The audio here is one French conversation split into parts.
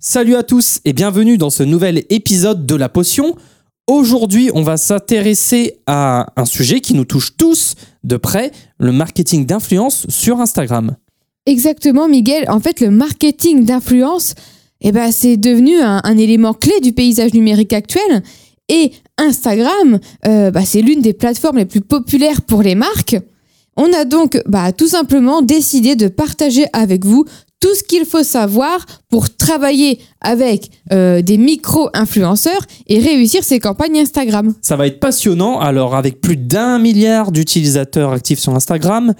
Salut à tous et bienvenue dans ce nouvel épisode de La Potion. Aujourd'hui, on va s'intéresser à un sujet qui nous touche tous de près, le marketing d'influence sur Instagram. Exactement, Miguel. En fait, le marketing d'influence, eh ben, c'est devenu un, élément clé du paysage numérique actuel. Et Instagram, euh, bah, c'est l'une des plateformes les plus populaires pour les marques. On a donc bah, tout simplement décidé de partager avec vous tout ce qu'il faut savoir pour travailler avec euh, des micro-influenceurs et réussir ses campagnes Instagram. Ça va être passionnant. Alors, avec plus d'un milliard d'utilisateurs actifs sur Instagram,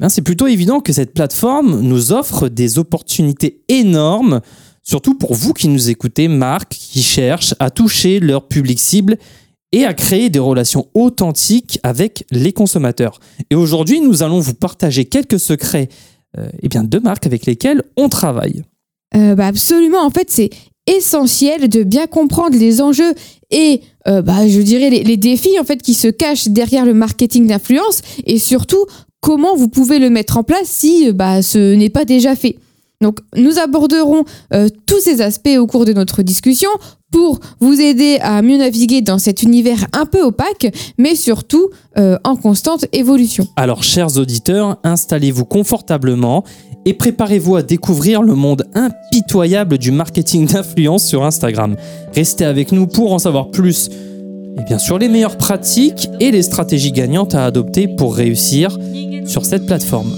ben, c'est plutôt évident que cette plateforme nous offre des opportunités énormes, surtout pour vous qui nous écoutez, marques qui cherchent à toucher leur public cible et à créer des relations authentiques avec les consommateurs. Et aujourd'hui, nous allons vous partager quelques secrets eh bien, de marques avec lesquelles on travaille. Euh, bah absolument, en fait, c'est essentiel de bien comprendre les enjeux et euh, bah, je dirais les, défis qui se cachent derrière le marketing d'influence et surtout comment vous pouvez le mettre en place si bah, ce n'est pas déjà fait. Donc nous aborderons euh, tous ces aspects au cours de notre discussion pour vous aider à mieux naviguer dans cet univers un peu opaque, mais surtout euh, en constante évolution. Alors, chers auditeurs, installez-vous confortablement et préparez-vous à découvrir le monde impitoyable du marketing d'influence sur Instagram. Restez avec nous pour en savoir plus. Et bien sûr, les meilleures pratiques et les stratégies gagnantes à adopter pour réussir sur cette plateforme.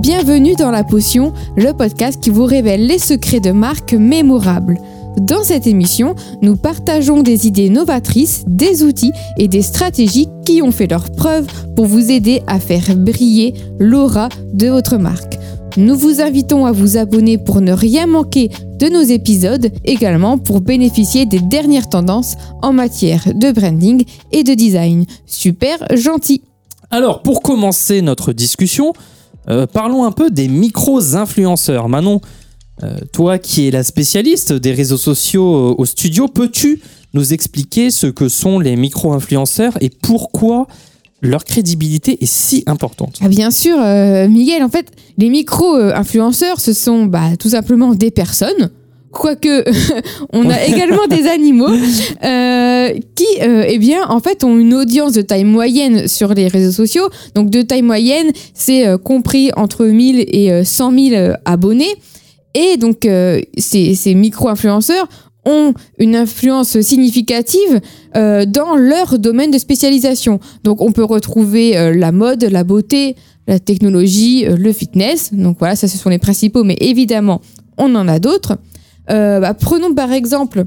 Bienvenue dans La Potion, le podcast qui vous révèle les secrets de marques mémorables. Dans cette émission, nous partageons des idées novatrices, des outils et des stratégies qui ont fait leur preuve pour vous aider à faire briller l'aura de votre marque. Nous vous invitons à vous abonner pour ne rien manquer de nos épisodes, également pour bénéficier des dernières tendances en matière de branding et de design. Super gentil Alors, pour commencer notre discussion, euh, parlons un peu des micros-influenceurs. Manon, euh, toi qui es la spécialiste des réseaux sociaux euh, au studio, peux-tu nous expliquer ce que sont les micro-influenceurs et pourquoi leur crédibilité est si importante? Ah bien sûr, Miguel, en fait, les micro-influenceurs, ce sont bah, tout simplement des personnes, quoique on a également des animaux, euh, qui, euh, eh bien, en fait, ont une audience de taille moyenne sur les réseaux sociaux. Donc, de taille moyenne, c'est euh, compris entre 1000 et euh, 100 000 euh, abonnés. Et donc, ces, ces micro-influenceurs ont une influence significative dans leur domaine de spécialisation. Donc, on peut retrouver la mode, la beauté, la technologie, le fitness. Donc, voilà, ça, ce sont les principaux, mais évidemment, on en a d'autres. Euh, bah, prenons par exemple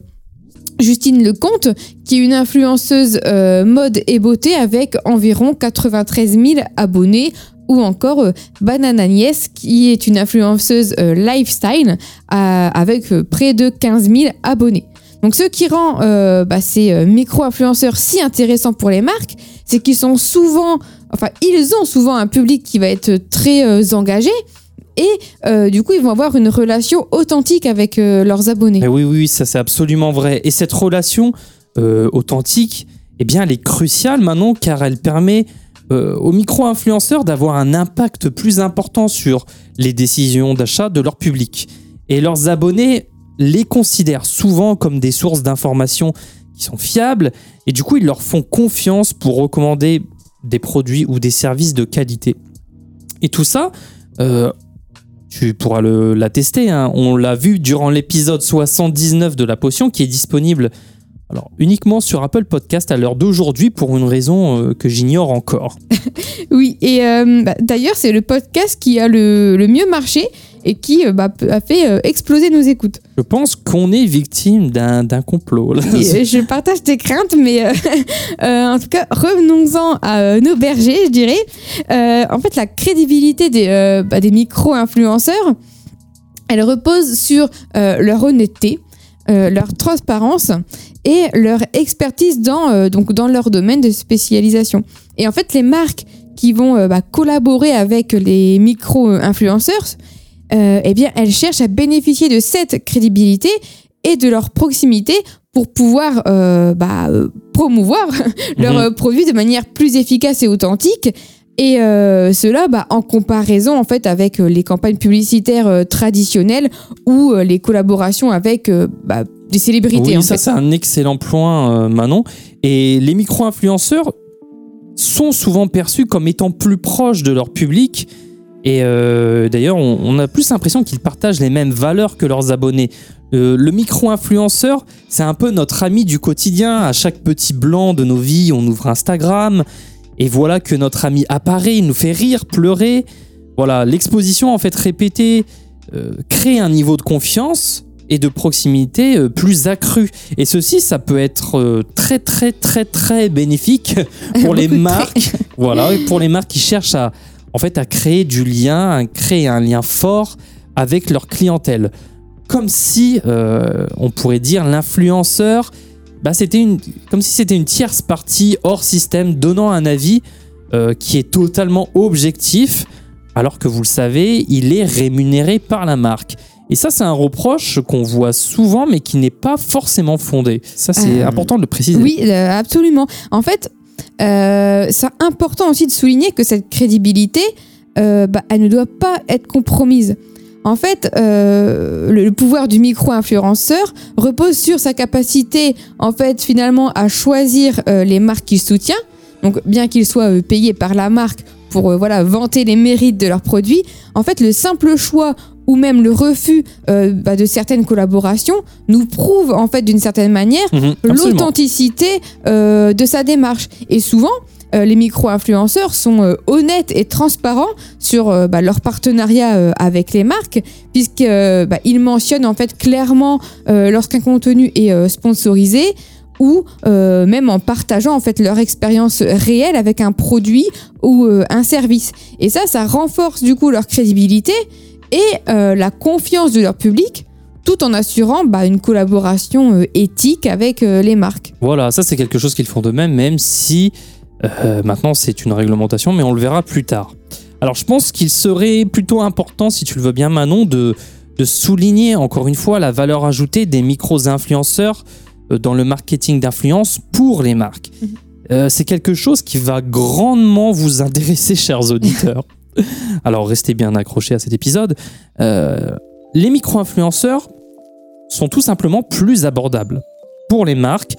Justine Lecomte, qui est une influenceuse euh, mode et beauté avec environ 93 000 abonnés, ou encore euh, Banana Agnès, qui est une influenceuse lifestyle avec près de 15 000 abonnés. Donc ce qui rend bah, ces micro-influenceurs si intéressants pour les marques, c'est qu'ils sont ont souvent un public qui va être très engagé, et euh, du coup ils vont avoir une relation authentique avec euh, leurs abonnés. Oui, oui, ça c'est absolument vrai. Et cette relation euh, authentique, eh bien, elle est cruciale maintenant car elle permet aux micro-influenceurs d'avoir un impact plus important sur les décisions d'achat de leur public. Et leurs abonnés les considèrent souvent comme des sources d'informations qui sont fiables et du coup ils leur font confiance pour recommander des produits ou des services de qualité. Et tout ça, tu pourras le, l'attester, hein. on l'a vu durant l'épisode 79 de la potion qui est disponible alors, uniquement sur Apple Podcast à l'heure d'aujourd'hui pour une raison euh, que j'ignore encore. Oui, et euh, bah, d'ailleurs c'est le podcast qui a le, le mieux marché et qui euh, bah, a fait euh, exploser nos écoutes. Je pense qu'on est victime d'un, complot. là. Et, euh, je partage tes craintes, mais euh, euh, en tout cas, revenons-en à nos bergers, je dirais. Euh, en fait, la crédibilité des, bah, des micro-influenceurs, elle repose sur leur honnêteté, leur transparence et leur expertise dans, donc dans leur domaine de spécialisation. Et en fait, les marques qui vont bah, collaborer avec les micro-influenceurs, euh, eh bien, elles cherchent à bénéficier de cette crédibilité et de leur proximité pour pouvoir euh, bah, euh, promouvoir leurs Mhm. produits de manière plus efficace et authentique. Et euh, cela bah, en comparaison en fait avec les campagnes publicitaires traditionnelles ou les collaborations avec bah, des célébrités. Oui, en ça c'est un excellent point, Manon. Et les micro-influenceurs sont souvent perçus comme étant plus proches de leur public. Et euh, d'ailleurs, on, on a plus l'impression qu'ils partagent les mêmes valeurs que leurs abonnés. Euh, le micro-influenceur, c'est un peu notre ami du quotidien. À chaque petit blanc de nos vies, on ouvre Instagram. Et voilà que notre ami apparaît, il nous fait rire, pleurer. Voilà, l'exposition en fait répétée euh, crée un niveau de confiance et de proximité euh, plus accru. Et ceci, ça peut être euh, très très très très bénéfique pour les marques. voilà, pour les marques qui cherchent à en fait à créer du lien, à créer un lien fort avec leur clientèle. Comme si euh, on pourrait dire l'influenceur, bah, c'était une comme si c'était une tierce partie hors système donnant un avis euh, qui est totalement objectif, alors que vous le savez, il est rémunéré par la marque. Et ça, c'est un reproche qu'on voit souvent, mais qui n'est pas forcément fondé. Ça, c'est Euh, important de le préciser. Oui, euh, absolument. En fait, c'est important aussi de souligner que cette crédibilité, euh, bah, elle ne doit pas être compromise. En fait, euh, le, pouvoir du micro-influenceur repose sur sa capacité, en fait, finalement, à choisir euh, les marques qu'il soutient. Donc, bien qu'il soit euh, payé par la marque pour euh, voilà vanter les mérites de leurs produits, en fait, le simple choix ou même le refus euh, bah, de certaines collaborations nous prouve, en fait, d'une certaine manière, Mhm, l'authenticité euh, de sa démarche. Et souvent, euh, les micro-influenceurs sont euh, honnêtes et transparents sur euh, bah, leur partenariat avec les marques, puisqu'ils mentionnent en fait clairement lorsqu'un contenu est sponsorisé ou même en partageant en fait leur expérience réelle avec un produit ou un service. Et ça, ça renforce du coup leur crédibilité et euh, la confiance de leur public tout en assurant bah, une collaboration euh, éthique avec euh, les marques. Voilà, ça c'est quelque chose qu'ils font de même, même si maintenant c'est une réglementation, mais on le verra plus tard. Alors je pense qu'il serait plutôt important, si tu le veux bien Manon, de, de souligner encore une fois la valeur ajoutée des micros-influenceurs euh, dans le marketing d'influence pour les marques. Mhm. C'est quelque chose qui va grandement vous intéresser, chers auditeurs. Alors restez bien accrochés à cet épisode. Euh, les micro-influenceurs sont tout simplement plus abordables pour les marques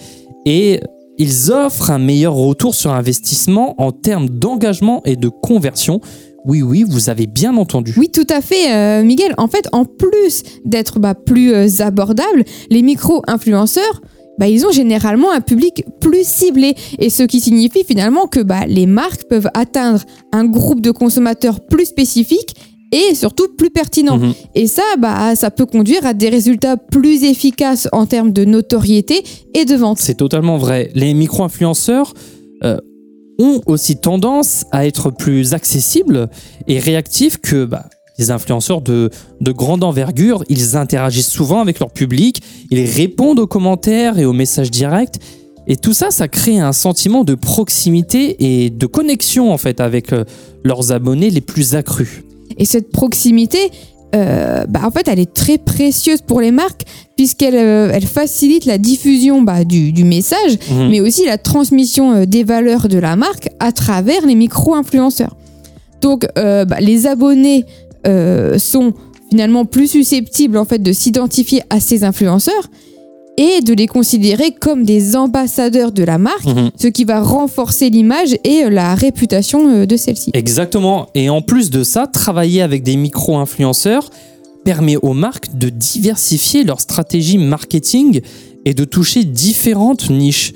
et ils offrent un meilleur retour sur investissement en termes d'engagement et de conversion. Oui, oui, vous avez bien entendu. Oui, tout à fait, euh, Miguel. En fait, en plus d'être bah, plus euh, abordables, les micro-influenceurs, bah, ils ont généralement un public plus ciblé. Et ce qui signifie finalement que bah, les marques peuvent atteindre un groupe de consommateurs plus spécifique et surtout plus pertinent. Mhm. Et ça, bah, ça peut conduire à des résultats plus efficaces en termes de notoriété et de vente. C'est totalement vrai. Les micro-influenceurs euh, ont aussi tendance à être plus accessibles et réactifs que bah, les influenceurs de, de grande envergure. Ils interagissent souvent avec leur public, ils répondent aux commentaires et aux messages directs. Et tout ça, ça crée un sentiment de proximité et de connexion en fait avec euh, leurs abonnés les plus accrus. Et cette proximité, euh, bah, en fait, elle est très précieuse pour les marques puisqu'elle euh, elle facilite la diffusion bah, du, du message, Mhm. mais aussi la transmission euh, des valeurs de la marque à travers les micro-influenceurs. Donc, bah, les abonnés euh, sont finalement plus susceptibles en fait de s'identifier à ces influenceurs et de les considérer comme des ambassadeurs de la marque, Mhm. ce qui va renforcer l'image et euh, la réputation euh, de celle-ci. Exactement. Et en plus de ça, travailler avec des micro-influenceurs permet aux marques de diversifier leur stratégie marketing et de toucher différentes niches.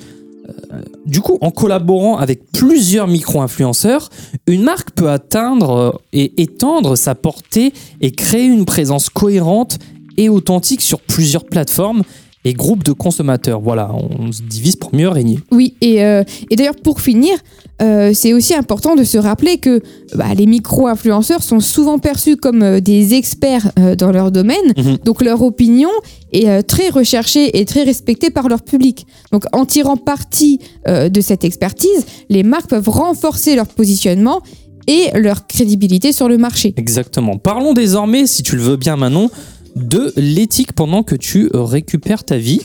Euh, Du coup, en collaborant avec plusieurs micro-influenceurs, une marque peut atteindre euh, et étendre sa portée et créer une présence cohérente et authentique sur plusieurs plateformes et groupes de consommateurs. Voilà, on se divise pour mieux régner. Oui, et, euh, et d'ailleurs pour finir, euh, c'est aussi important de se rappeler que bah, les micro-influenceurs sont souvent perçus comme euh, des experts dans leur domaine, Mhm. donc leur opinion est très recherchée et très respectée par leur public. Donc en tirant parti de cette expertise, les marques peuvent renforcer leur positionnement et leur crédibilité sur le marché. Exactement. Parlons désormais, si tu le veux bien Manon, de l'éthique pendant que tu récupères ta vie.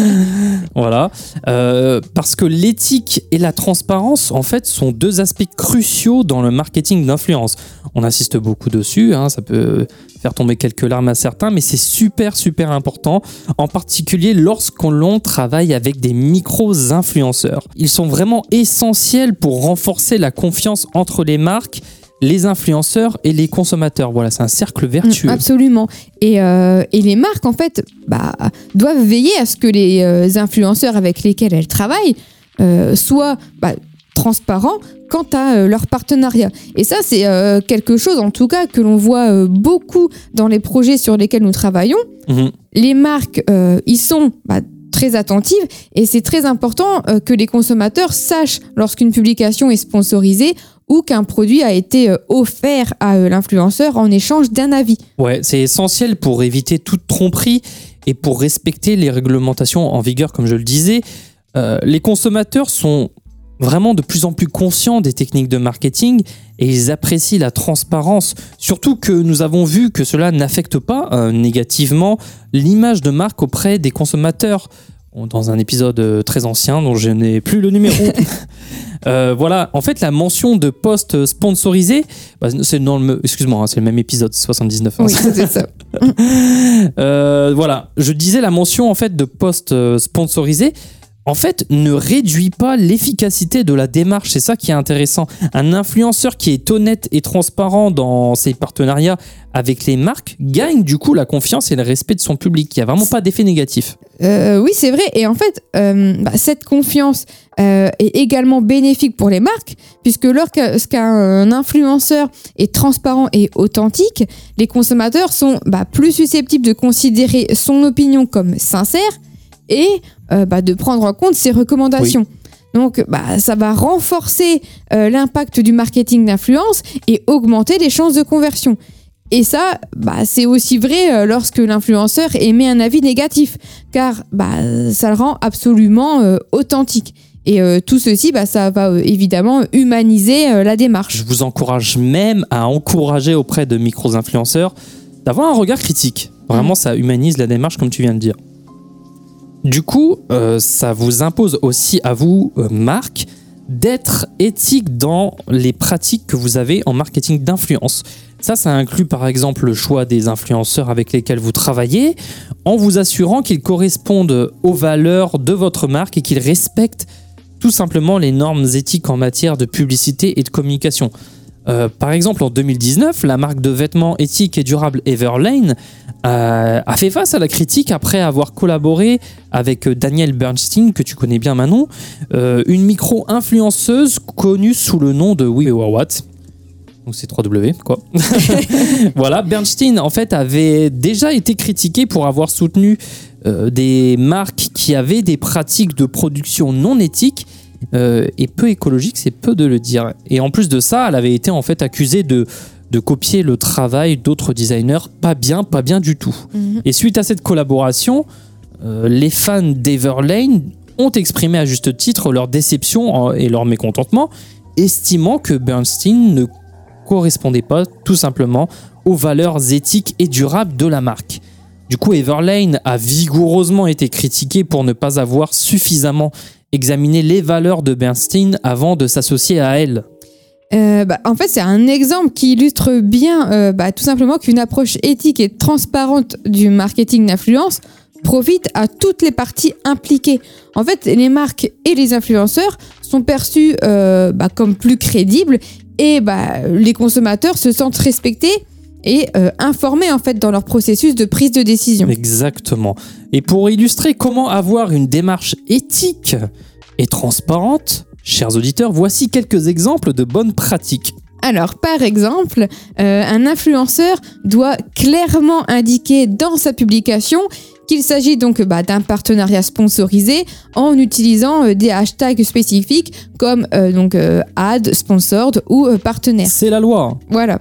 voilà. Euh, parce que l'éthique et la transparence, en fait, sont deux aspects cruciaux dans le marketing d'influence. On insiste beaucoup dessus, hein, ça peut faire tomber quelques larmes à certains, mais c'est super, super important, en particulier lorsqu'on travaille avec des micros-influenceurs. Ils sont vraiment essentiels pour renforcer la confiance entre les marques les influenceurs et les consommateurs. Voilà, c'est un cercle vertueux. Absolument. Et, euh, et, les marques, en fait, bah, doivent veiller à ce que les euh, influenceurs avec lesquels elles travaillent euh, soient bah, transparents quant à leur partenariat. Et ça, c'est quelque chose, en tout cas, que l'on voit beaucoup dans les projets sur lesquels nous travaillons. Mhm. Les marques, ils sont bah, très attentives et c'est très important que les consommateurs sachent lorsqu'une publication est sponsorisée ou qu'un produit a été euh, offert à euh, l'influenceur en échange d'un avis. Ouais, c'est essentiel pour éviter toute tromperie et pour respecter les réglementations en vigueur, comme je le disais. Euh, les consommateurs sont vraiment de plus en plus conscients des techniques de marketing et ils apprécient la transparence, surtout que nous avons vu que cela n'affecte pas négativement l'image de marque auprès des consommateurs dans un épisode très ancien dont je n'ai plus le numéro. Euh, voilà, en fait, la mention de post sponsorisé, bah, c'est dans le, excuse-moi, hein, c'est le même épisode 79. Hein. Oui, c'est ça. Euh, voilà, je disais la mention en fait de post euh, sponsorisé en fait, ne réduit pas l'efficacité de la démarche. C'est ça qui est intéressant. Un influenceur qui est honnête et transparent dans ses partenariats avec les marques gagne du coup la confiance et le respect de son public. Il n'y a vraiment pas d'effet négatif. Euh, oui, c'est vrai. Et en fait, euh, bah, cette confiance euh, est également bénéfique pour les marques, puisque lorsqu'un influenceur est transparent et authentique, les consommateurs sont bah, plus susceptibles de considérer son opinion comme sincère et euh, bah, de prendre en compte ses recommandations. Donc, bah, ça va renforcer euh, l'impact du marketing d'influence et augmenter les chances de conversion. Et ça, bah, c'est aussi vrai euh, lorsque l'influenceur émet un avis négatif, car bah, ça le rend absolument authentique. Et tout ceci, bah, ça va évidemment humaniser la démarche. Je vous encourage même à encourager auprès de micro-influenceurs d'avoir un regard critique. Vraiment, mmh. ça humanise la démarche, comme tu viens de dire. Du coup, euh, ça vous impose aussi à vous, euh, Marc, d'être éthique dans les pratiques que vous avez en marketing d'influence. Ça, ça inclut par exemple le choix des influenceurs avec lesquels vous travaillez, en vous assurant qu'ils correspondent aux valeurs de votre marque et qu'ils respectent tout simplement les normes éthiques en matière de publicité et de communication. Euh, par exemple, en 2019, la marque de vêtements éthique et durable Everlane euh, a fait face à la critique après avoir collaboré avec Daniel Bernstein, que tu connais bien Manon, euh, une micro-influenceuse connue sous le nom de We What. Donc c'est 3W, quoi. voilà, Bernstein, en fait, avait déjà été critiqué pour avoir soutenu des marques qui avaient des pratiques de production non éthiques euh, et peu écologique, c'est peu de le dire. Et en plus de ça, elle avait été en fait accusée de, de copier le travail d'autres designers, pas bien, pas bien du tout. Mhm. Et suite à cette collaboration, euh, les fans d'Everlane ont exprimé à juste titre leur déception et leur mécontentement, estimant que Bernstein ne correspondait pas tout simplement aux valeurs éthiques et durables de la marque. Du coup, Everlane a vigoureusement été critiqué pour ne pas avoir suffisamment examiner les valeurs de Bernstein avant de s'associer à elle euh, bah, en fait, c'est un exemple qui illustre bien euh, bah, tout simplement qu'une approche éthique et transparente du marketing d'influence profite à toutes les parties impliquées. En fait, les marques et les influenceurs sont perçus euh, bah, comme plus crédibles et les consommateurs se sentent respectés et informer en fait dans leur processus de prise de décision. Exactement. Et pour illustrer comment avoir une démarche éthique et transparente, chers auditeurs, voici quelques exemples de bonnes pratiques. Alors, par exemple, euh, un influenceur doit clairement indiquer dans sa publication qu'il s'agit donc bah, d'un partenariat sponsorisé en utilisant euh, des hashtags spécifiques comme donc ad, sponsored ou partenaire. C'est la loi. Voilà.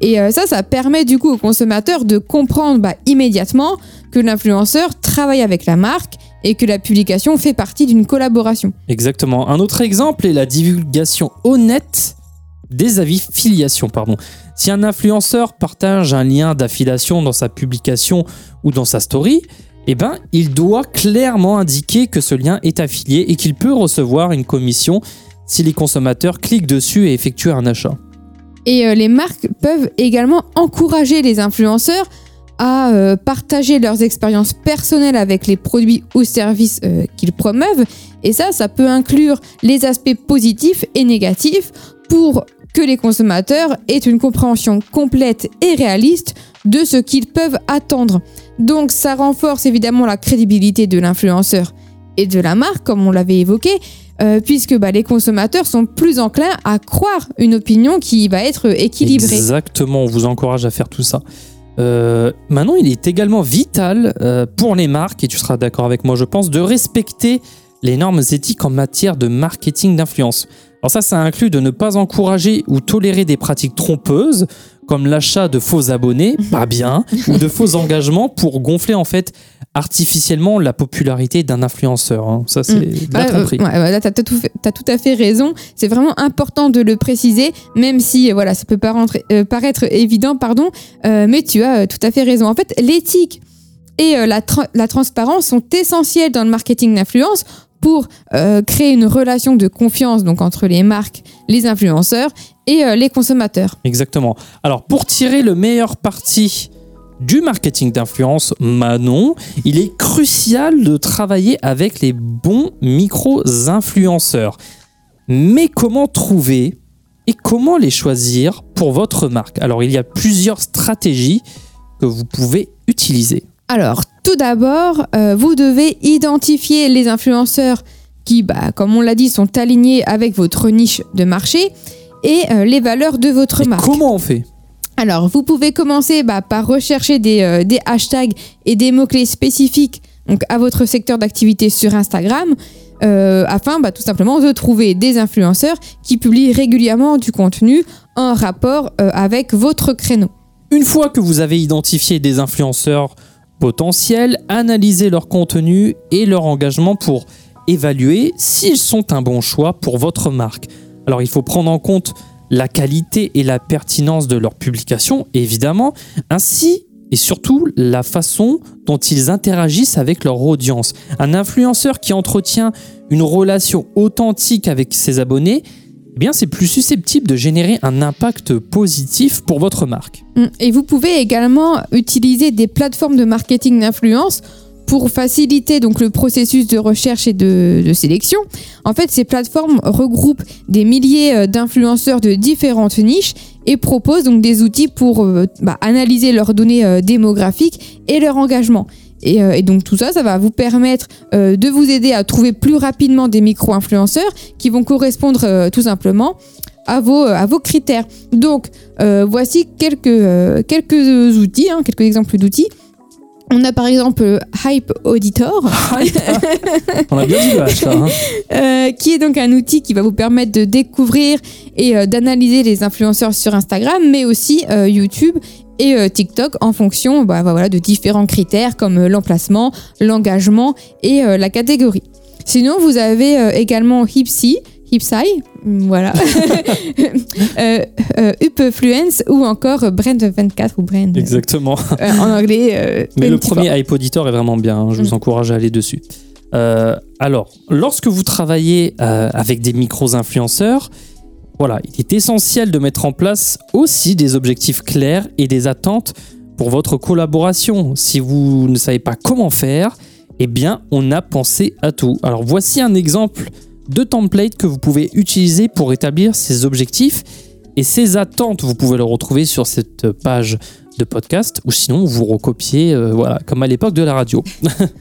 Et euh, ça, ça permet du coup au consommateur de comprendre bah, immédiatement que l'influenceur travaille avec la marque et que la publication fait partie d'une collaboration. Exactement. Un autre exemple est la divulgation honnête des avis filiation. Pardon. Si un influenceur partage un lien d'affiliation dans sa publication ou dans sa story, eh ben, il doit clairement indiquer que ce lien est affilié et qu'il peut recevoir une commission si les consommateurs cliquent dessus et effectuent un achat. Et euh, les marques peuvent également encourager les influenceurs à euh, partager leurs expériences personnelles avec les produits ou services euh, qu'ils promeuvent. Et ça, ça peut inclure les aspects positifs et négatifs pour que les consommateurs aient une compréhension complète et réaliste de ce qu'ils peuvent attendre. Donc ça renforce évidemment la crédibilité de l'influenceur et de la marque, comme on l'avait évoqué, euh, puisque bah, les consommateurs sont plus enclins à croire une opinion qui va être équilibrée. Exactement, on vous encourage à faire tout ça. Euh, maintenant, il est également vital euh, pour les marques, et tu seras d'accord avec moi, je pense, de respecter les normes éthiques en matière de marketing d'influence. Alors ça, ça inclut de ne pas encourager ou tolérer des pratiques trompeuses, comme l'achat de faux abonnés, pas bien, ou de faux engagements pour gonfler en fait artificiellement la popularité d'un influenceur. hein. Ça, c'est de la Ouais, tromperie. ouais, ouais, là, t'as tout, t'as tout à fait raison. C'est vraiment important de le préciser, même si euh, voilà, ça peut pas rentrer- euh, paraître évident, pardon. euh, mais tu as tout à fait raison. En fait, l'éthique et la, tra- la transparence sont essentielles dans le marketing d'influence pour euh, créer une relation de confiance donc entre les marques, les influenceurs et euh, les consommateurs. Exactement. Alors, pour tirer le meilleur parti du marketing d'influence Manon, il est crucial de travailler avec les bons micro-influenceurs. Mais comment trouver et comment les choisir pour votre marque? Alors, il y a plusieurs stratégies que vous pouvez utiliser. Alors, tout d'abord, euh, vous devez identifier les influenceurs qui, bah, comme on l'a dit, sont alignés avec votre niche de marché et euh, les valeurs de votre Et marque. comment on fait? Alors, vous pouvez commencer bah, par rechercher des, euh, des hashtags et des mots-clés spécifiques donc, à votre secteur d'activité sur Instagram, euh, afin bah, tout simplement de trouver des influenceurs qui publient régulièrement du contenu en rapport avec votre créneau. Une fois que vous avez identifié des influenceurs potentiels, analysez leur contenu et leur engagement pour évaluer s'ils sont un bon choix pour votre marque. Alors il faut prendre en compte la qualité et la pertinence de leurs publications, évidemment, ainsi et surtout la façon dont ils interagissent avec leur audience. Un influenceur qui entretient une relation authentique avec ses abonnés, eh bien c'est plus susceptible de générer un impact positif pour votre marque. Mm. Et vous pouvez également utiliser des plateformes de marketing d'influence pour faciliter le processus de recherche et de, de sélection. En fait, ces plateformes regroupent des milliers euh, d'influenceurs de différentes niches et proposent donc des outils pour euh, bah, analyser leurs données euh, démographiques et leur engagement. Et, euh, et donc tout ça, ça va vous permettre euh, de vous aider à trouver plus rapidement des micro-influenceurs qui vont correspondre euh, tout simplement à vos, à vos critères. Donc, voici quelques, quelques outils, hein, quelques exemples d'outils. On a par exemple Hype Auditor, On a bien dit là. hein. euh, qui est donc un outil qui va vous permettre de découvrir et euh, d'analyser les influenceurs sur Instagram, mais aussi euh, YouTube et euh, TikTok en fonction bah, voilà, de différents critères comme euh, l'emplacement, l'engagement et euh, la catégorie. Sinon, vous avez euh, également Hipsy, Hipsy, voilà, euh, euh, Upfluence ou encore Brand 24 ou Brand Exactement. en anglais. Mais le 24. premier Hype Auditor est vraiment bien. hein. Je vous Mm. encourage à aller dessus. Alors, lorsque vous travaillez avec des micros-influenceurs, voilà, il est essentiel de mettre en place aussi des objectifs clairs et des attentes pour votre collaboration. Si vous ne savez pas comment faire, eh bien, on a pensé à tout. Alors, voici un exemple de template que vous pouvez utiliser pour établir ces objectifs et ces attentes. Vous pouvez le retrouver sur cette page de podcast ou sinon vous recopiez, euh, voilà, comme à l'époque de la radio.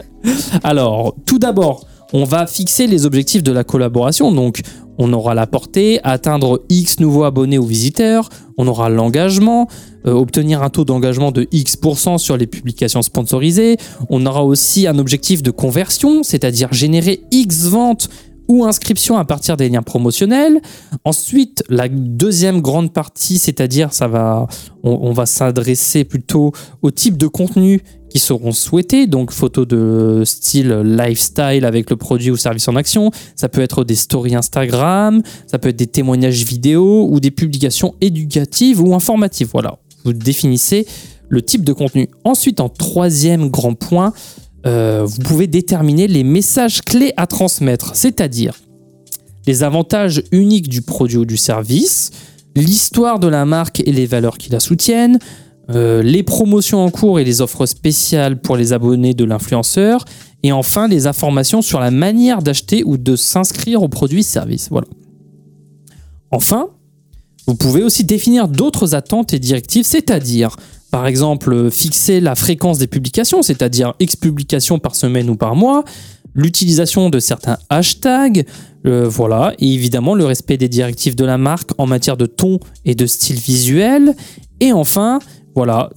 Alors, tout d'abord, on va fixer les objectifs de la collaboration. Donc, on aura la portée, atteindre X nouveaux abonnés ou visiteurs, on aura l'engagement, euh, obtenir un taux d'engagement de X% sur les publications sponsorisées, on aura aussi un objectif de conversion, c'est-à-dire générer X ventes ou inscription à partir des liens promotionnels. Ensuite, la deuxième grande partie, c'est-à-dire ça va, on va s'adresser plutôt au type de contenu qui seront souhaités, donc photos de style lifestyle avec le produit ou service en action. Ça peut être des stories Instagram, ça peut être des témoignages vidéo ou des publications éducatives ou informatives. Voilà, vous définissez le type de contenu. Ensuite, en troisième grand point, euh, vous pouvez déterminer les messages clés à transmettre, c'est-à-dire les avantages uniques du produit ou du service, l'histoire de la marque et les valeurs qui la soutiennent, euh, les promotions en cours et les offres spéciales pour les abonnés de l'influenceur, et enfin les informations sur la manière d'acheter ou de s'inscrire au produit service. Voilà. Enfin, vous pouvez aussi définir d'autres attentes et directives, c'est-à-dire, par exemple, fixer la fréquence des publications, c'est-à-dire X publications par semaine ou par mois, l'utilisation de certains hashtags, euh, voilà, et évidemment le respect des directives de la marque en matière de ton et de style visuel, et enfin, voilà,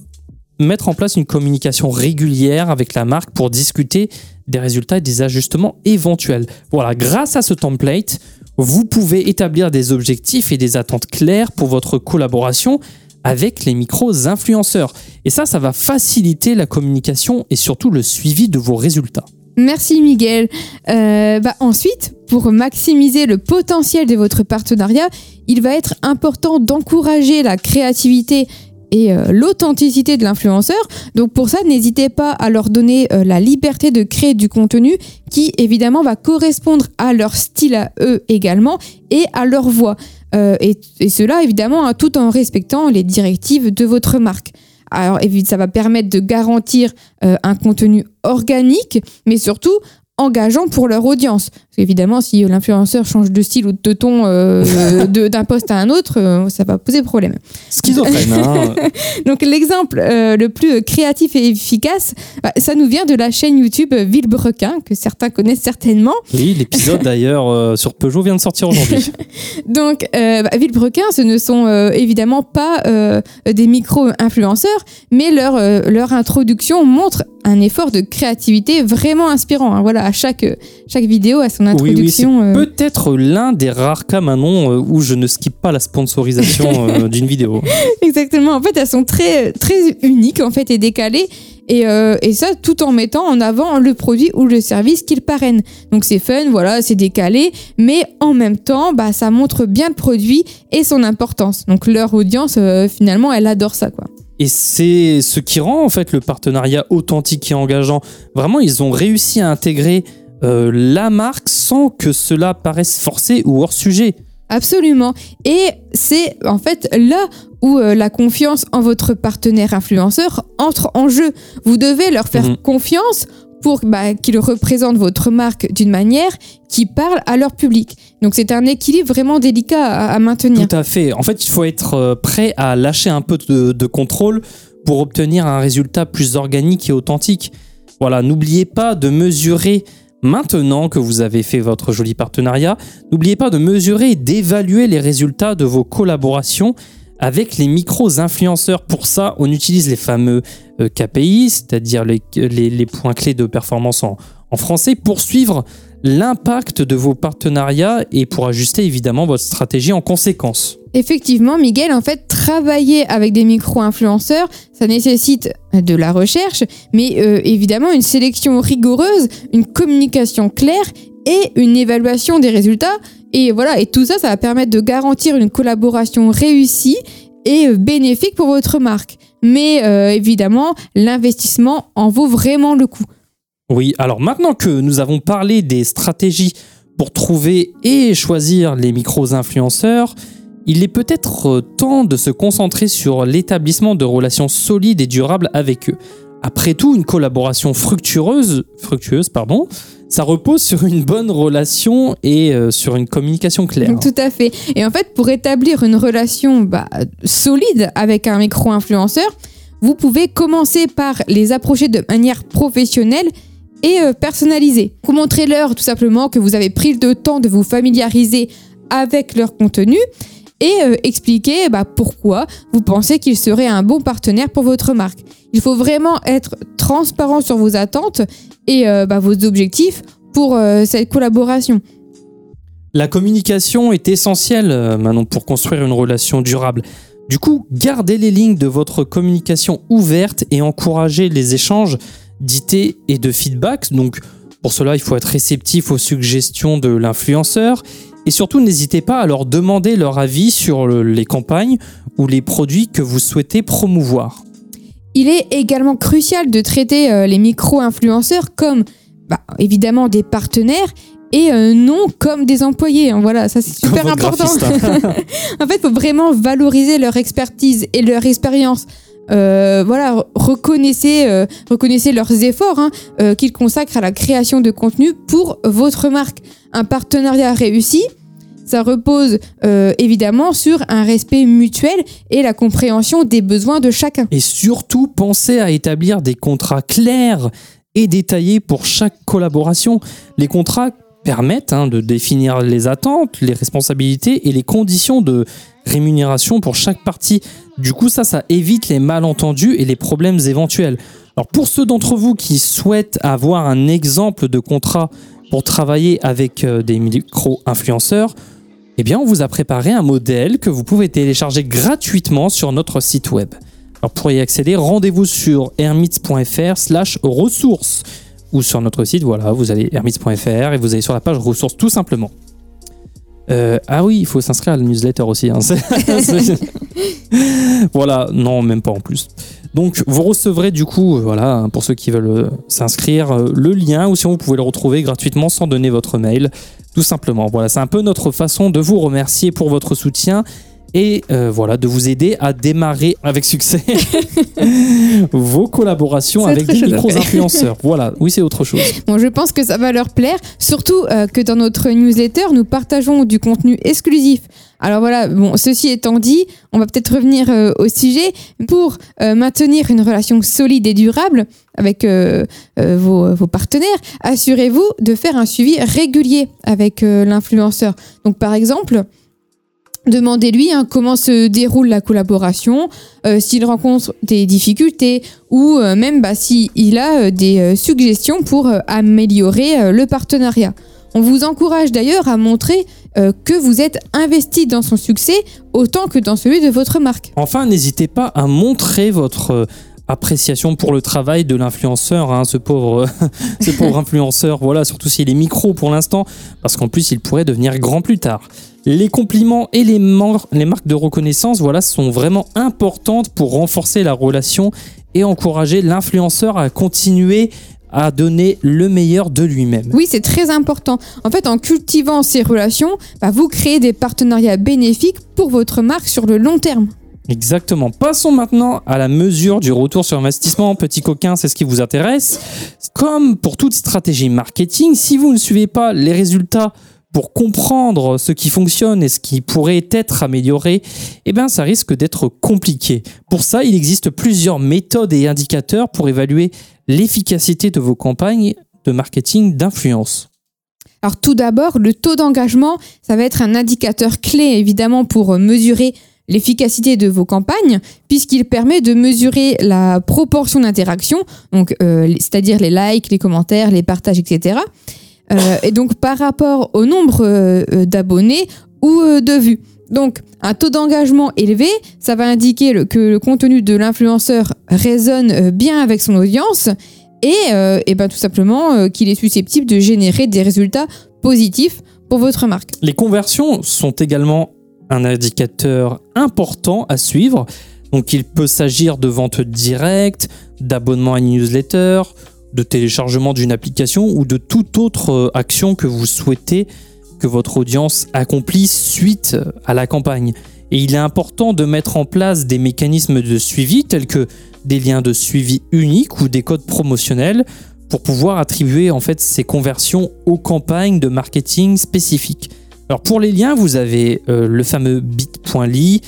mettre en place une communication régulière avec la marque pour discuter des résultats et des ajustements éventuels. Voilà, grâce à ce template, vous pouvez établir des objectifs et des attentes claires pour votre collaboration avec les micros-influenceurs. Et ça, ça va faciliter la communication et surtout le suivi de vos résultats. Merci Miguel. Euh, bah, ensuite, pour maximiser le potentiel de votre partenariat, il va être important d'encourager la créativité et euh, l'authenticité de l'influenceur. Donc pour ça, n'hésitez pas à leur donner euh, la liberté de créer du contenu qui évidemment va correspondre à leur style à eux également et à leur voix. Euh, et, cela évidemment hein, tout en respectant les directives de votre marque. Alors évidemment, ça va permettre de garantir un contenu organique, mais surtout engageant pour leur audience. Parce qu'évidemment, si l'influenceur change de style ou de ton euh, d'un poste à un autre, euh, ça va poser problème. Schizophrène, hein Donc l'exemple euh, le plus créatif et efficace, bah, ça nous vient de la chaîne YouTube Villebrequin, que certains connaissent certainement. Oui, l'épisode d'ailleurs sur Peugeot vient de sortir aujourd'hui. Donc bah, Villebrequin, ce ne sont évidemment pas des micro-influenceurs, mais leur, leur introduction montre un effort de créativité vraiment inspirant. hein. Voilà, à chaque, chaque vidéo a son Oui, oui, c'est introduction. euh, peut-être l'un des rares cas maintenant euh, où je ne skippe pas la sponsorisation euh, d'une vidéo. Exactement. En fait, elles sont très, très uniques en fait et décalées. Et, euh, et ça, tout en mettant en avant le produit ou le service qu'ils parrainent. Donc c'est fun, voilà, c'est décalé, mais en même temps, bah, ça montre bien le produit et son importance. Donc leur audience, euh, finalement, elle adore ça, quoi. Et c'est ce qui rend en fait le partenariat authentique et engageant. Vraiment, ils ont réussi à intégrer euh, la marque sans que cela paraisse forcé ou hors sujet. Absolument. Et c'est en fait là où euh, la confiance en votre partenaire influenceur entre en jeu. Vous devez leur faire Mhm. confiance pour bah, qu'ils représentent votre marque d'une manière qui parle à leur public. Donc c'est un équilibre vraiment délicat à, maintenir. Tout à fait. En fait, il faut être euh, prêt à lâcher un peu de, contrôle pour obtenir un résultat plus organique et authentique. Voilà, n'oubliez pas de mesurer maintenant que vous avez fait votre joli partenariat, n'oubliez pas de mesurer et d'évaluer les résultats de vos collaborations avec les micros-influenceurs. Pour ça, on utilise les fameux euh, KPI, c'est-à-dire les, points clés de performance en français, pour suivre l'impact de vos partenariats et pour ajuster évidemment votre stratégie en conséquence. Effectivement, Miguel, en fait, travailler avec des micro-influenceurs, ça nécessite de la recherche, mais euh, évidemment une sélection rigoureuse, une communication claire et une évaluation des résultats. Et voilà, et tout ça, ça va permettre de garantir une collaboration réussie et euh, bénéfique pour votre marque. Mais euh, évidemment, l'investissement en vaut vraiment le coup. Oui, alors maintenant que nous avons parlé des stratégies pour trouver et choisir les micros-influenceurs, il est peut-être euh, temps de se concentrer sur l'établissement de relations solides et durables avec eux. Après tout, une collaboration fructueuse, fructueuse pardon, ça repose sur une bonne relation et euh, sur une communication claire. Tout à fait. Et en fait, pour établir une relation bah, solide avec un micro-influenceur, vous pouvez commencer par les approcher de manière professionnelle et euh, personnalisée. Vous montrez-leur tout simplement que vous avez pris le temps de vous familiariser avec leur contenu et euh, expliquer bah, pourquoi vous pensez qu'il serait un bon partenaire pour votre marque. Il faut vraiment être transparent sur vos attentes et euh, bah, vos objectifs pour euh, cette collaboration. La communication est essentielle maintenant pour construire une relation durable. Du coup, gardez les lignes de votre communication ouvertes et encouragez les échanges d'idées et de feedback. Donc, pour cela, il faut être réceptif aux suggestions de l'influenceur et surtout, n'hésitez pas à leur demander leur avis sur le- les campagnes ou les produits que vous souhaitez promouvoir. Il est également crucial de traiter euh, les micro-influenceurs comme bah, évidemment des partenaires et euh, non comme des employés. hein. Voilà, ça c'est super important. hein. en fait, il faut vraiment valoriser leur expertise et leur expérience. Euh, voilà, euh, reconnaissez leurs efforts hein, euh, qu'ils consacrent à la création de contenu pour votre marque. Un partenariat réussi, ça repose évidemment sur un respect mutuel et la compréhension des besoins de chacun. Et surtout, pensez à établir des contrats clairs et détaillés pour chaque collaboration. Les contrats permettent hein, de définir les attentes, les responsabilités et les conditions de rémunération pour chaque partie. Du coup, ça, ça évite les malentendus et les problèmes éventuels. Alors, pour ceux d'entre vous qui souhaitent avoir un exemple de contrat pour travailler avec euh, des micro-influenceurs, eh bien, on vous a préparé un modèle que vous pouvez télécharger gratuitement sur notre site web. Alors pour y accéder, rendez-vous sur hermits.fr slash ressources ou sur notre site, voilà, vous allez hermits.fr et vous allez sur la page ressources tout simplement. Euh, ah oui, il faut s'inscrire à la newsletter aussi. hein. Voilà, non, même pas en plus. Donc vous recevrez du coup, euh, voilà, hein, pour ceux qui veulent euh, s'inscrire, le lien ou sinon vous pouvez le retrouver gratuitement sans donner votre mail, tout simplement. Voilà, c'est un peu notre façon de vous remercier pour votre soutien et euh, voilà de vous aider à démarrer avec succès vos collaborations avec des chose, micros ouais. influenceurs. voilà, oui c'est autre chose. Bon, je pense que ça va leur plaire, surtout euh, que dans notre newsletter, nous partageons du contenu exclusif. Alors voilà, bon, ceci étant dit, on va peut-être revenir euh, au sujet. Pour maintenir une relation solide et durable avec vos, vos partenaires, assurez-vous de faire un suivi régulier avec l'influenceur. Donc par exemple, Demandez-lui hein, comment se déroule la collaboration, euh, s'il rencontre des difficultés ou euh, même bah, s'il a euh, des suggestions pour améliorer le partenariat. On vous encourage d'ailleurs à montrer que vous êtes investi dans son succès autant que dans celui de votre marque. Enfin, n'hésitez pas à montrer votre appréciation pour le travail de l'influenceur, hein, ce pauvre, ce pauvre influenceur. Voilà, surtout s'il est micro pour l'instant, parce qu'en plus il pourrait devenir grand plus tard. Les compliments et les, les marques de reconnaissance, voilà, sont vraiment importantes pour renforcer la relation et encourager l'influenceur à continuer à donner le meilleur de lui-même. Oui, c'est très important. En fait, en cultivant ces relations, bah, vous créez des partenariats bénéfiques pour votre marque sur le long terme. Exactement. Passons maintenant à la mesure du retour sur investissement. Petit coquin, c'est ce qui vous intéresse. Comme pour toute stratégie marketing, si vous ne suivez pas les résultats pour comprendre ce qui fonctionne et ce qui pourrait être amélioré, eh bien, ça risque d'être compliqué. Pour ça, il existe plusieurs méthodes et indicateurs pour évaluer l'efficacité de vos campagnes de marketing d'influence. Alors tout d'abord, le taux d'engagement, ça va être un indicateur clé évidemment pour mesurer l'efficacité de vos campagnes, puisqu'il permet de mesurer la proportion d'interaction, donc euh, c'est-à-dire les likes, les commentaires, les partages, etc. Euh, et donc par rapport au nombre euh, d'abonnés ou de vues. Donc un taux d'engagement élevé, ça va indiquer que le contenu de l'influenceur résonne bien avec son audience et, et ben tout simplement qu'il est susceptible de générer des résultats positifs pour votre marque. Les conversions sont également un indicateur important à suivre. Donc il peut s'agir de vente directe, d'abonnement à une newsletter, de téléchargement d'une application ou de toute autre euh, action que vous souhaitez que votre audience accomplisse suite à la campagne. Et il est important de mettre en place des mécanismes de suivi tels que des liens de suivi uniques ou des codes promotionnels pour pouvoir attribuer en fait ces conversions aux campagnes de marketing spécifiques. Alors pour les liens, vous avez euh, le fameux bit.ly,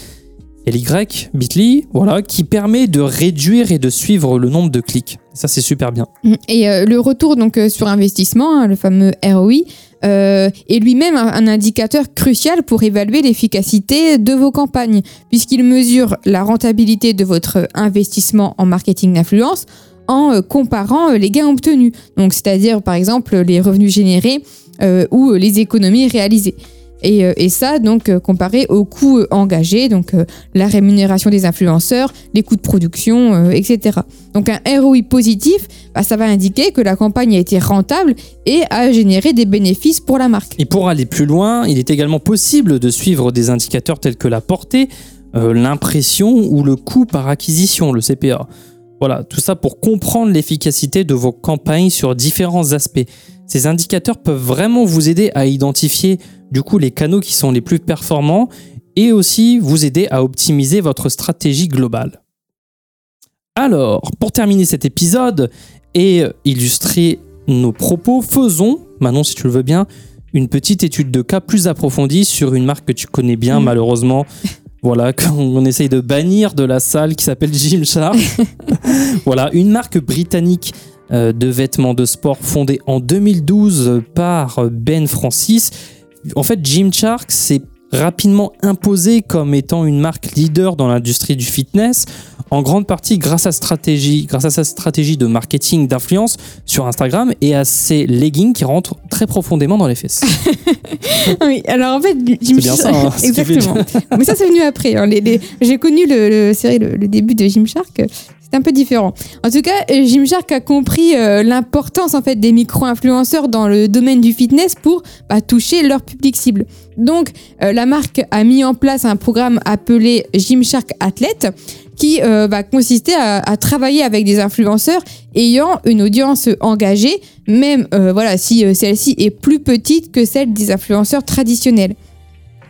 LY, bit.ly, voilà, qui permet de réduire et de suivre le nombre de clics. Ça c'est super bien. Et euh, le retour donc euh, sur investissement, hein, le fameux ROI, est lui-même un, indicateur crucial pour évaluer l'efficacité de vos campagnes, puisqu'il mesure la rentabilité de votre investissement en marketing d'influence en comparant les gains obtenus. Donc, c'est-à-dire par exemple les revenus générés euh, ou les économies réalisées. Et, euh, et ça, donc, euh, comparé aux coûts euh, engagés, donc euh, la rémunération des influenceurs, les coûts de production, euh, etc. Donc, un ROI positif, bah, ça va indiquer que la campagne a été rentable et a généré des bénéfices pour la marque. Et pour aller plus loin, il est également possible de suivre des indicateurs tels que la portée, euh, l'impression ou le coût par acquisition, le CPA. Voilà, tout ça pour comprendre l'efficacité de vos campagnes sur différents aspects. Ces indicateurs peuvent vraiment vous aider à identifier du coup les canaux qui sont les plus performants et aussi vous aider à optimiser votre stratégie globale. Alors, pour terminer cet épisode et illustrer nos propos, faisons, Manon si tu le veux bien, une petite étude de cas plus approfondie sur une marque que tu connais bien Mhm. malheureusement. Voilà, qu'on essaye de bannir de la salle qui s'appelle Gymshark. voilà, une marque britannique euh, de vêtements de sport fondée en 2012 par Ben Francis. En fait, Gymshark s'est rapidement imposé comme étant une marque leader dans l'industrie du fitness, en grande partie grâce à, stratégie, grâce à sa stratégie de marketing d'influence sur Instagram et à ses leggings qui rentrent très profondément dans les fesses. oui, alors en fait, bien ça, hein, Exactement. Mais ça, c'est venu après. hein. Les- les- J'ai connu le, le, c'est vrai, le, le début de Gymshark. euh, C'est un peu différent. En tout cas, euh, Gymshark a compris euh, l'importance en fait des micro-influenceurs dans le domaine du fitness pour bah, toucher leur public cible. Donc, euh, la marque a mis en place un programme appelé Gymshark Athlete qui euh, va consister à, travailler avec des influenceurs ayant une audience engagée, même voilà si celle-ci est plus petite que celle des influenceurs traditionnels.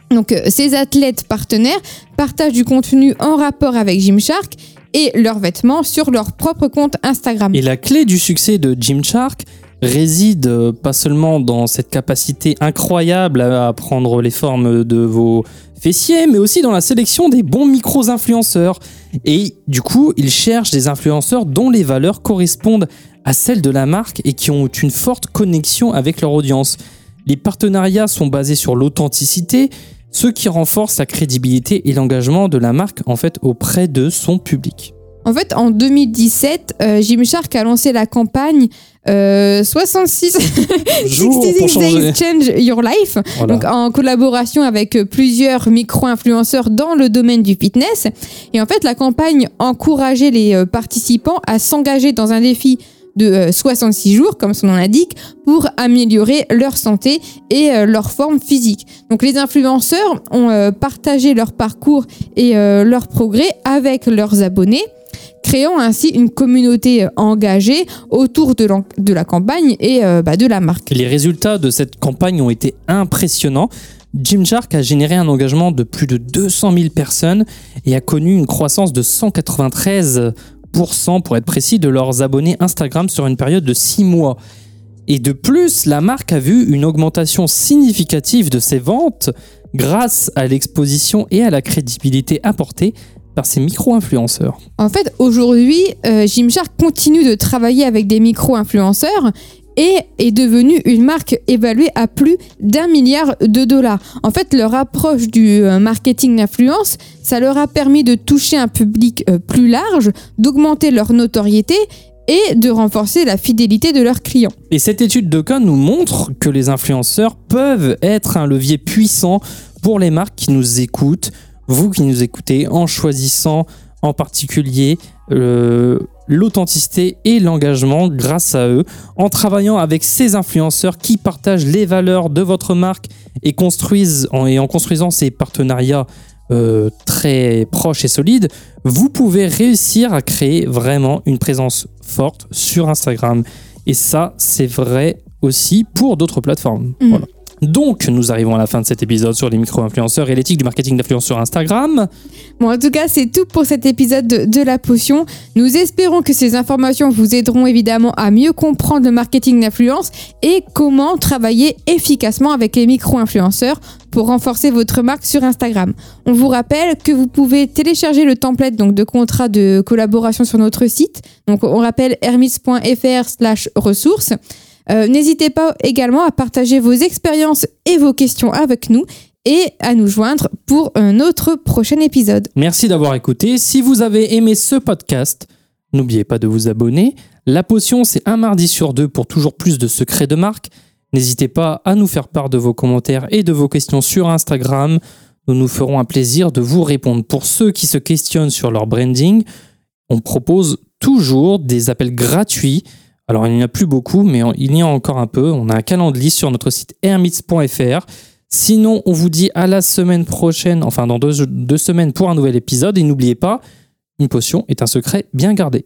Donc ces athlètes partenaires partagent du contenu en rapport avec Gymshark et leurs vêtements sur leur propre compte Instagram. Et la clé du succès de Gymshark réside euh, pas seulement dans cette capacité incroyable à prendre les formes de vos fessiers, mais aussi dans la sélection des bons micros-influenceurs. Et du coup, ils cherchent des influenceurs dont les valeurs correspondent à celles de la marque et qui ont une forte connexion avec leur audience. Les partenariats sont basés sur l'authenticité, ce qui renforce la crédibilité et l'engagement de la marque en fait auprès de son public. En fait, en 2017, euh, Gymshark a lancé la campagne euh, 66 Jour 66 pour changer. Days Change Your Life, Voilà. donc en collaboration avec euh, plusieurs micro-influenceurs dans le domaine du fitness. Et en fait, la campagne encourageait les euh, participants à s'engager dans un défi de euh, 66 jours, comme son nom l'indique, pour améliorer leur santé et euh, leur forme physique. Donc les influenceurs ont euh, partagé leur parcours et euh, leur progrès avec leurs abonnés créant ainsi une communauté euh, engagée autour de, la campagne et euh, bah, de la marque. Les résultats de cette campagne ont été impressionnants. Gymshark a généré un engagement de plus de 200 000 personnes et a connu une croissance de 193% pour être précis de leurs abonnés Instagram sur une période de 6 mois. Et de plus, la marque a vu une augmentation significative de ses ventes grâce à l'exposition et à la crédibilité apportée par ces micro-influenceurs. En fait, aujourd'hui, euh, Gymshark continue de travailler avec des micro-influenceurs et est devenue une marque évaluée à plus d'un milliard de dollars. En fait, leur approche du euh, marketing d'influence, ça leur a permis de toucher un public euh, plus large, d'augmenter leur notoriété et de renforcer la fidélité de leurs clients. Et cette étude de cas nous montre que les influenceurs peuvent être un levier puissant pour les marques qui nous écoutent, vous qui nous écoutez, en choisissant en particulier euh, l'authenticité et l'engagement grâce à eux, en travaillant avec ces influenceurs qui partagent les valeurs de votre marque et, construisent, en- et en construisant ces partenariats euh, très proches et solides, vous pouvez réussir à créer vraiment une présence forte sur Instagram. Et ça, c'est vrai aussi pour d'autres plateformes. Voilà. Donc, nous arrivons à la fin de cet épisode sur les micro-influenceurs et l'éthique du marketing d'influence sur Instagram. Bon, en tout cas, c'est tout pour cet épisode de, La Potion. Nous espérons que ces informations vous aideront évidemment à mieux comprendre le marketing d'influence et comment travailler efficacement avec les micro-influenceurs pour renforcer votre marque sur Instagram. On vous rappelle que vous pouvez télécharger le template donc, de contrat de collaboration sur notre site. Donc, on rappelle hermis.fr slash ressources. Euh, N'hésitez pas également à partager vos expériences et vos questions avec nous et à nous joindre pour un autre prochain épisode. Merci d'avoir écouté. Si vous avez aimé ce podcast, n'oubliez pas de vous abonner. La potion, c'est un mardi sur deux pour toujours plus de secrets de marque. N'hésitez pas à nous faire part de vos commentaires et de vos questions sur Instagram. Nous nous ferons un plaisir de vous répondre. Pour ceux qui se questionnent sur leur branding, on propose toujours des appels gratuits. Alors, il n'y en a plus beaucoup, mais il y en a encore un peu. On a un calendrier sur notre site hermits.fr. Sinon, on vous dit à la semaine prochaine, enfin dans deux semaines pour un nouvel épisode. Et n'oubliez pas, une potion est un secret bien gardé.